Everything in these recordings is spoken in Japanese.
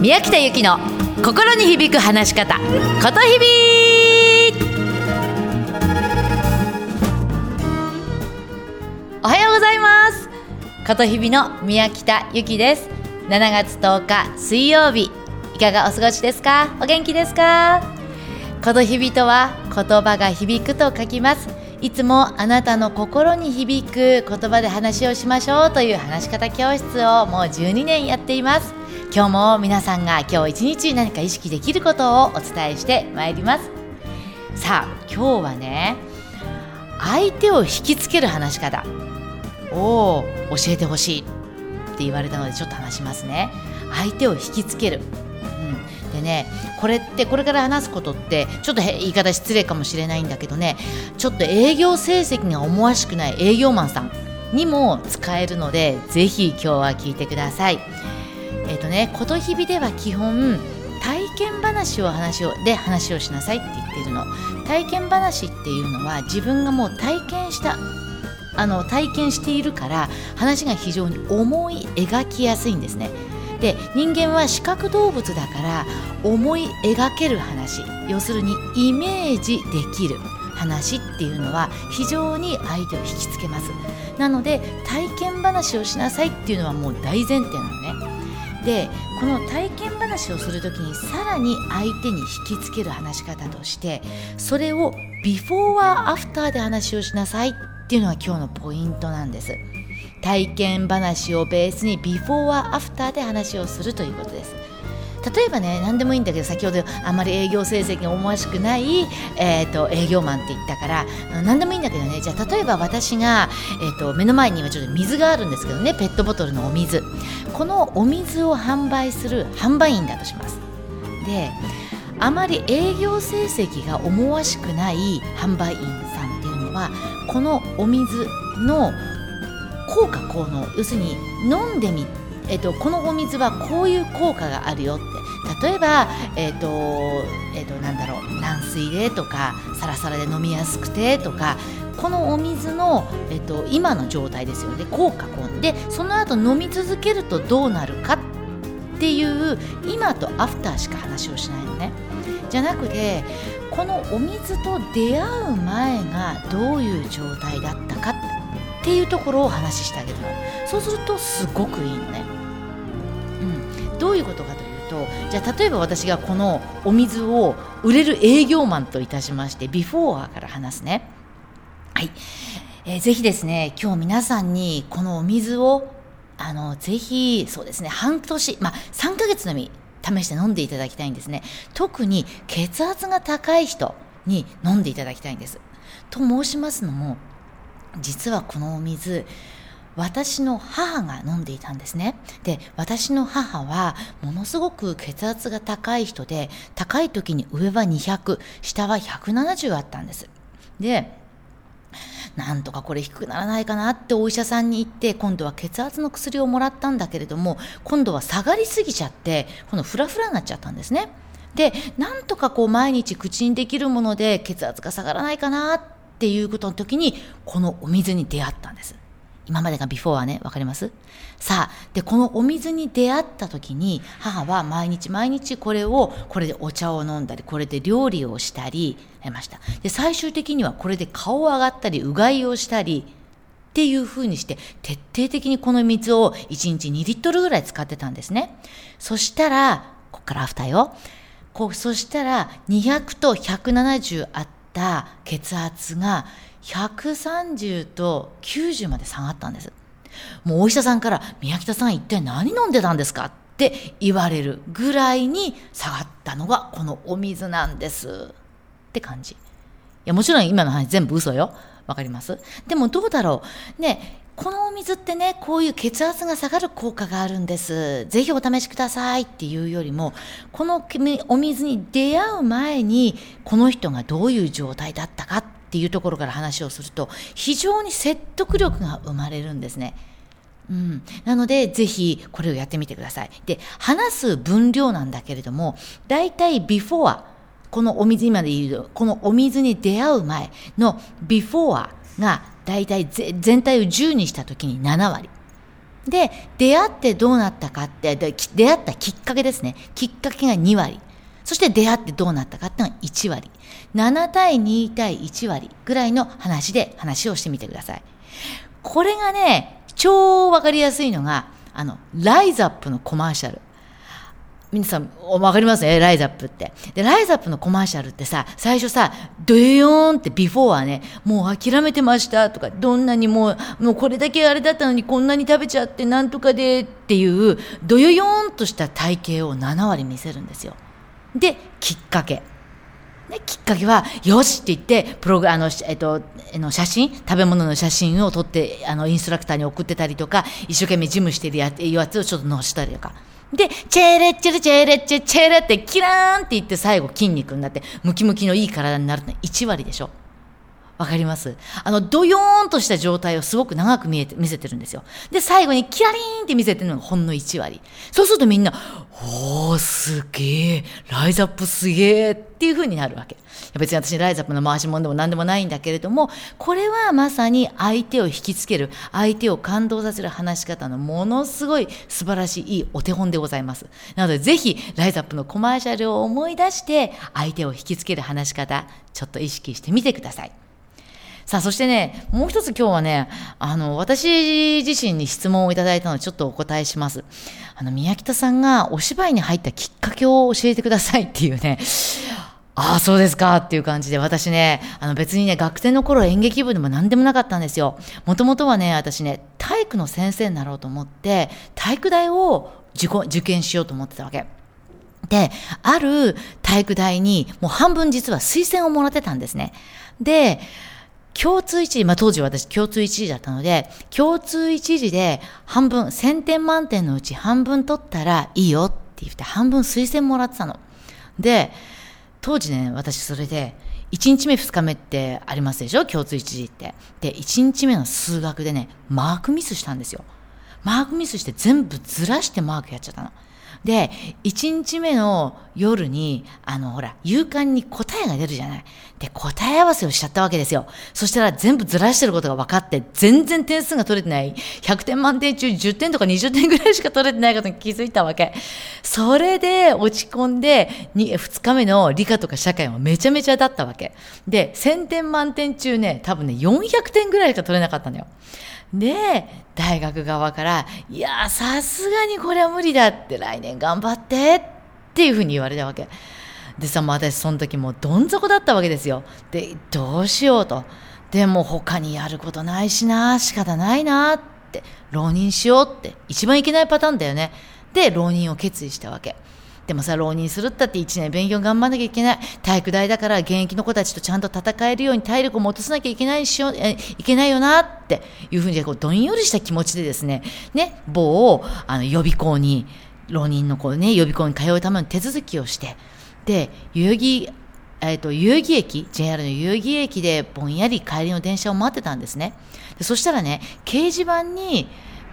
宮北由紀の心に響く話し方ことひびおはようございます。ことひびの宮北由紀です。7月10日水曜日いかがお過ごしですか？お元気ですか？ことひびとは言葉が響くと書きます。いつもあなたの心に響く言葉で話をしましょうという話し方教室をもう12年やっています。今日も皆さんが今日一日何か意識できることをお伝えしてまいります。さあ今日はね相手を引きつける話し方を教えてほしいって言われたのでちょっと話しますね。相手を引きつける、うん、でねこれってこれから話すことってちょっと言い方失礼かもしれないんだけどねちょっと営業成績が思わしくない営業マンさんにも使えるのでぜひ今日は聞いてください。えっ、ー、とね琴日々では基本体験話を話をで話をしなさいって言ってるの。体験話っていうのは自分がもう体験したあの体験しているから話が非常に思い描きやすいんですね。で人間は視覚動物だから思い描ける話。要するにイメージできる話っていうのは非常に相手を引きつけます。なので体験話をしなさいっていうのはもう大前提なのね。でこの体験話をする時にさらに相手に引きつける話し方としてそれをビフォーアアフターで話をしなさいっていうのが今日のポイントなんです。体験話をベースにビフォーアアフターで話をするということです。例えばね何でもいいんだけど先ほどあまり営業成績が思わしくない、えーと、営業マンって言ったから何でもいいんだけどね。じゃあ例えば私が、えーと、目の前にはちょっと水があるんですけどね。ペットボトルのお水。このお水を販売する販売員だとします。であまり営業成績が思わしくない販売員さんっていうのはこのお水の効果効能要するに飲んでみえっと、このお水はこういう効果があるよって。例えば、えっとえっと、なんだろう。軟水でとかサラサラで飲みやすくてとかこのお水の、えっと、今の状態ですよね。効果効果でその後飲み続けるとどうなるかっていう今とアフターしか話をしないのね。じゃなくてこのお水と出会う前がどういう状態だったかっていうところを話してあげるの。そうするとすごくいいのね。どういうことかというとじゃあ例えば私がこのお水を売れる営業マンといたしましてビフォーから話すね。はい、えー、ぜひですね今日皆さんにこのお水をあのぜひそうですね半年まあ3ヶ月のみ試して飲んでいただきたいんですね。特に血圧が高い人に飲んでいただきたいんです。と申しますのも実はこのお水私の母が飲んでいたんですね。で、私の母はものすごく血圧が高い人で、高い時に上は200、下は170あったんです。で、なんとかこれ低くならないかなってお医者さんに行って、今度は血圧の薬をもらったんだけれども、今度は下がりすぎちゃって、このフラフラになっちゃったんですね。で、なんとかこう毎日口にできるもので血圧が下がらないかなっていうことの時に、このお水に出会ったんです。今までがビフォーはね、わかります？さあ、で、このお水に出会った時に、母は毎日毎日これを、これでお茶を飲んだり、これで料理をしたり、しました。で、最終的にはこれで顔を上がったり、うがいをしたり、っていう風にして、徹底的にこの水を1日2リットルぐらい使ってたんですね。そしたら、こっからアフターよ。こう、そしたら、200と170あった血圧が、130と90まで下がったんです。もうお医者さんから宮北さん一体何飲んでたんですかって言われるぐらいに下がったのがこのお水なんですって感じ。いやもちろん今の話全部嘘よ。わかりますでもどうだろうねこのお水ってね、こういう血圧が下がる効果があるんです。ぜひお試しくださいっていうよりも、このお水に出会う前に、この人がどういう状態だったかっっていうところから話をすると非常に説得力が生まれるんですね。うん、なので、ぜひこれをやってみてください。で、話す分量なんだけれども、大体ビフォー、このお水、今で言う、このお水に出会う前のビフォーが大体全体を10にした時に7割。で、出会ってどうなったかって、出会ったきっかけですね。きっかけが2割。そして出会ってどうなったかっていうのが1割。7対2対1割ぐらいの話で話をしてみてください。これがね、超わかりやすいのが、あの、ライザップのコマーシャル。皆さん、わかりますね？ライザップって。で、ライザップのコマーシャルってさ、最初さ、ドヨーンってビフォーはね、もう諦めてましたとか、どんなにもう、もうこれだけあれだったのにこんなに食べちゃってなんとかでっていう、ドヨヨーンとした体型を7割見せるんですよ。で、きっかけ。ね、きっかけは、よしって言って、プログあの、えっと、の写真、食べ物の写真を撮って、あの、インストラクターに送ってたりとか、一生懸命ジムしてるややつをちょっと載せたりとか。で、チェーレッチェレチェーレッチェチェーレってキラーンって言って最後筋肉になって、ムキムキのいい体になるの1割でしょ。わかりますあの、ドヨーンとした状態をすごく長く見えて、見せてるんですよ。で、最後にキラリーンって見せてるのがほんの1割。そうするとみんな、おー、すげえ、ライズアップすげえっていう風になるわけ。別に私ライズアップの回し物でも何でもないんだけれども、これはまさに相手を引きつける、相手を感動させる話し方のものすごい素晴らしいいいお手本でございます。なのでぜひ、ライズアップのコマーシャルを思い出して、相手を引きつける話し方、ちょっと意識してみてください。さあ、そしてね、もう一つ今日はね、あの、私自身に質問をいただいたので、ちょっとお答えします。あの、宮北さんがお芝居に入ったきっかけを教えてくださいっていうね、ああ、そうですかっていう感じで、私ね、あの別にね、学生の頃演劇部でも何でもなかったんですよ。もともとはね、私ね、体育の先生になろうと思って、体育大を受験しようと思ってたわけ。で、ある体育大に、もう半分実は推薦をもらってたんですね。で、共通一時、まあ当時私共通一時だったので、共通一時で半分、1000点満点のうち半分取ったらいいよって言って半分推薦もらってたの。で、当時ね、私それで、1日目2日目ってありますでしょ？共通一時って。で、1日目の数学でね、マークミスしたんですよ。マークミスして全部ずらしてマークやっちゃったの。で、1日目の夜に、あの、ほら、勇敢に答えが出るじゃない。で、答え合わせをしちゃったわけですよ。そしたら全部ずらしてることが分かって、全然点数が取れてない。100点満点中10点とか20点ぐらいしか取れてないことに気づいたわけ。それで落ち込んで、2日目の理科とか社会はめちゃめちゃだったわけ。で、1000点満点中ね、多分ね、400点ぐらいしか取れなかったのよ。で、大学側から、いやさすがにこれは無理だって、来年頑張ってっていうふうに言われたわけ。でさ、もう私その時もうどん底だったわけですよ。で、どうしようと。でも他にやることないしな、仕方ないなって、浪人しようって、一番いけないパターンだよね。で、浪人を決意したわけ。でもさ、浪人するったって1年勉強頑張んなきゃいけない。体育大だから現役の子たちとちゃんと戦えるように体力を持たせなきゃいけないしよ、えいけないよなっていうふうにこうどんよりした気持ちでですね、ね、某あの予備校に、浪人の子ね、予備校に通うための手続きをして、で、代々木、えっ、ー、と、代々木駅、JR の代々木駅でぼんやり帰りの電車を待ってたんですね。でそしたらね、掲示板に、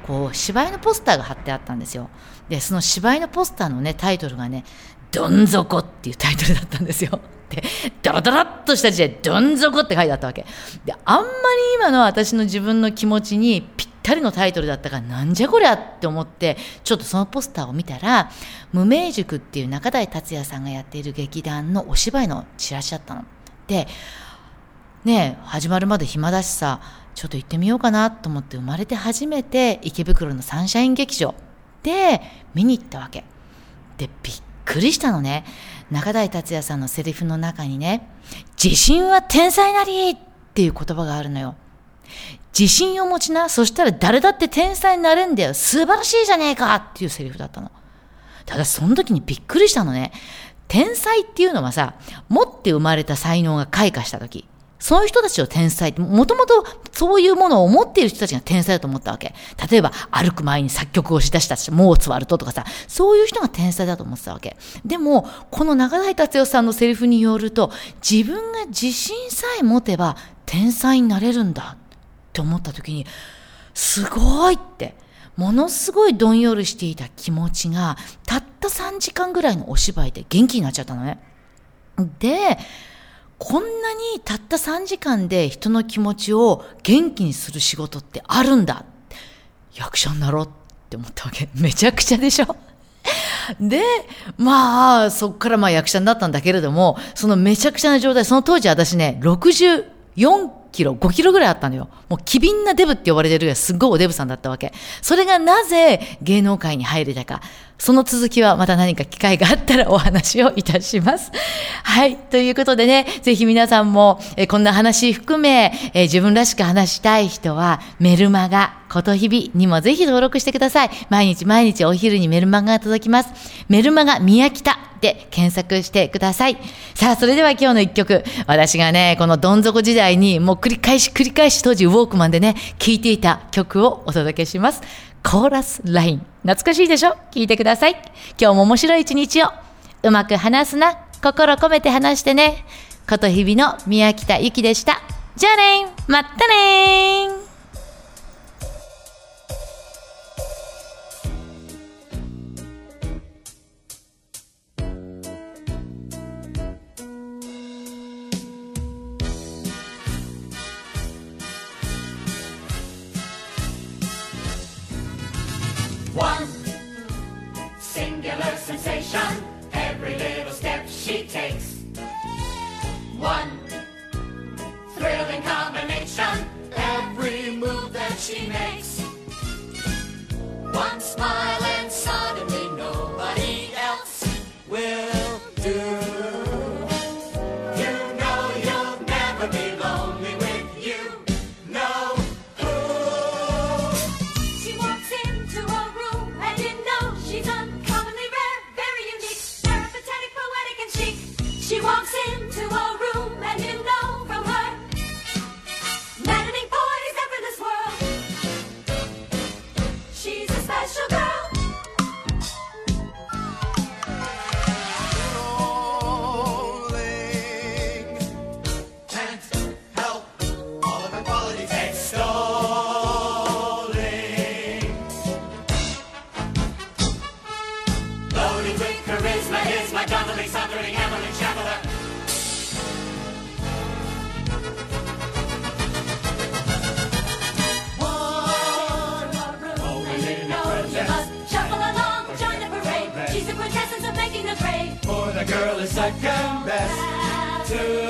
こう、芝居のポスターが貼ってあったんですよ。で、その芝居のポスターのね、タイトルがね、どん底っていうタイトルだったんですよ。で、ドロドロっとした字で、どん底って書いてあったわけ。で、あんまり今の私の自分の気持ちにぴったりのタイトルだったから、なんじゃこりゃって思って、ちょっとそのポスターを見たら、無名塾っていう中台達也さんがやっている劇団のお芝居のチラシだったの。で、ね始まるまで暇だしさ、ちょっと行ってみようかなと思って生まれて初めて池袋のサンシャイン劇場で見に行ったわけ。で、びっくりしたのね。中台達也さんのセリフの中にね、自信は天才なりっていう言葉があるのよ。自信を持ちな、そしたら誰だって天才になれんだよ。素晴らしいじゃねえかっていうセリフだったの。ただその時にびっくりしたのね。天才っていうのはさ、持って生まれた才能が開花した時。そういう人たちを天才って、もともとそういうものを持っている人たちが天才だと思ったわけ。例えば、歩く前に作曲をしだした人、モーツワルトとかさ、そういう人が天才だと思ってたわけ。でも、この長台達代さんのセリフによると、自分が自信さえ持てば天才になれるんだって思った時に、すごいって、ものすごいどんよりしていた気持ちが、たった3時間ぐらいのお芝居で元気になっちゃったのね。で、こんなにたった3時間で人の気持ちを元気にする仕事ってあるんだ。役者になろうって思ったわけ。めちゃくちゃでしょ？で、まあ、そっからまあ役者になったんだけれども、そのめちゃくちゃな状態、その当時私ね、64キロ、5キロぐらいあったのよ。もう機敏なデブって呼ばれてるぐらいすっごいおデブさんだったわけ。それがなぜ芸能界に入れたか。その続きはまた何か機会があったらお話をいたします。はい。ということでね、ぜひ皆さんも、えこんな話含め、え自分らしく話したい人は、メルマガ、ことひびにもぜひ登録してください。毎日毎日お昼にメルマガが届きます。メルマガ宮北で検索してください。さあ、それでは今日の一曲。私がね、このどん底時代にもう繰り返し繰り返し当時ウォークマンでね、聴いていた曲をお届けします。コーラスライン。懐かしいでしょ？聞いてください。今日も面白い一日を。うまく話すな。心込めて話してね。こと日々の宮北ゆきでした。じゃあねまたね Master.